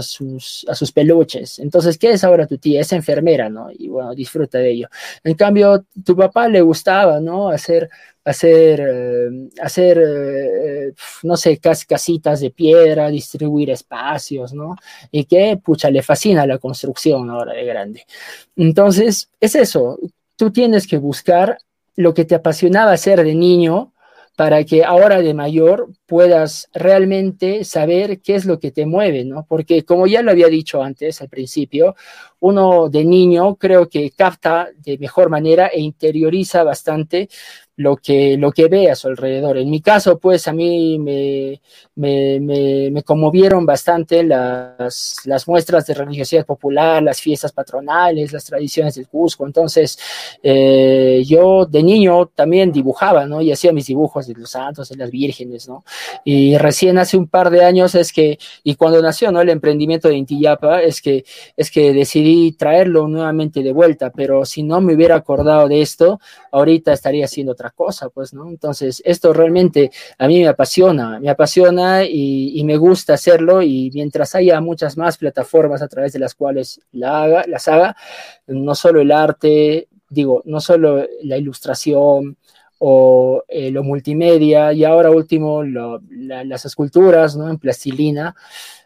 sus, a sus peluches. Entonces, ¿qué es ahora tu tía? Es enfermera, ¿no? Y bueno, disfruta de ello. En cambio, tu papá le gustaba, ¿no? Hacer, hacer, eh, hacer eh, no sé, casitas de piedra, distribuir espacios, ¿no? Y que, pucha, le fascina la construcción ahora de grande. Entonces, es eso tú tienes que buscar lo que te apasionaba ser de niño para que ahora de mayor puedas realmente saber qué es lo que te mueve, ¿no? Porque como ya lo había dicho antes al principio, uno de niño creo que capta de mejor manera e interioriza bastante lo que, lo que ve a su alrededor. En mi caso, pues a mí me, me, me, conmovieron bastante las, las, muestras de religiosidad popular, las fiestas patronales, las tradiciones del Cusco. Entonces, eh, yo de niño también dibujaba, ¿no? Y hacía mis dibujos de los santos, de las vírgenes, ¿no? Y recién hace un par de años es que, y cuando nació, ¿no? El emprendimiento de Intiyapa, es que, es que decidí traerlo nuevamente de vuelta, pero si no me hubiera acordado de esto, ahorita estaría haciendo cosa, pues, ¿no? Entonces, esto realmente a mí me apasiona, me apasiona y, me gusta hacerlo y mientras haya muchas más plataformas a través de las cuales la haga, las haga, no solo el arte, digo, no solo la ilustración, o eh, lo multimedia y ahora último las esculturas ¿no? en plastilina,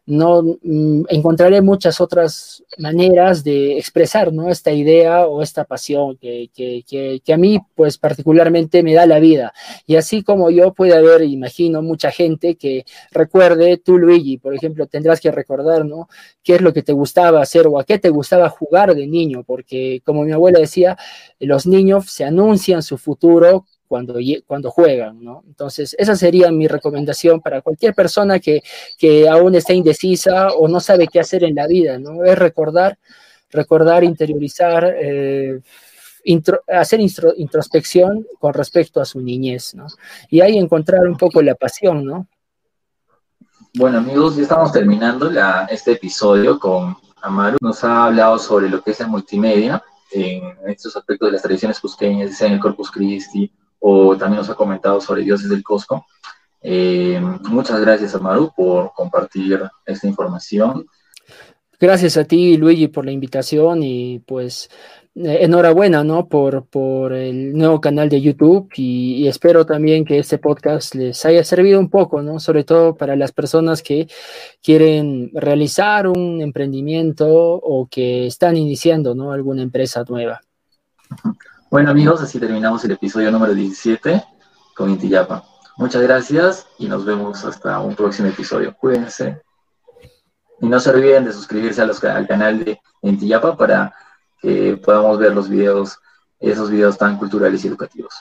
no mm, encontraré muchas otras maneras de expresar ¿no? esta idea o esta pasión que, que, que, a mí pues particularmente me da la vida. Y así como yo puede haber, imagino, mucha gente que recuerde, tú Luigi, por ejemplo, tendrás que recordar ¿no? qué es lo que te gustaba hacer o a qué te gustaba jugar de niño, porque como mi abuela decía, los niños se anuncian su futuro cuando, cuando juegan, ¿no? Entonces, esa sería mi recomendación para cualquier persona que, que aún está indecisa o no sabe qué hacer en la vida, ¿no? Es recordar, recordar, interiorizar, eh, hacer introspección con respecto a su niñez, ¿no? Y ahí encontrar un poco la pasión, ¿no? Bueno, amigos, ya estamos terminando la, este episodio con Amaru. Nos ha hablado sobre lo que es el multimedia en estos aspectos de las tradiciones cusqueñas, en el Corpus Christi o también nos ha comentado sobre Dioses del Cosco. Eh, muchas gracias, Amaru, por compartir esta información. Gracias a ti, Luigi, por la invitación y pues eh, enhorabuena, ¿no? Por, por el nuevo canal de YouTube y, espero también que este podcast les haya servido un poco, ¿no? Sobre todo para las personas que quieren realizar un emprendimiento o que están iniciando, ¿no? Alguna empresa nueva. Bueno amigos, así terminamos el episodio número 17 con Intiyapa. Muchas gracias y nos vemos hasta un próximo episodio. Cuídense. Y no se olviden de suscribirse a los, al canal de Intiyapa para que podamos ver los videos, esos videos tan culturales y educativos.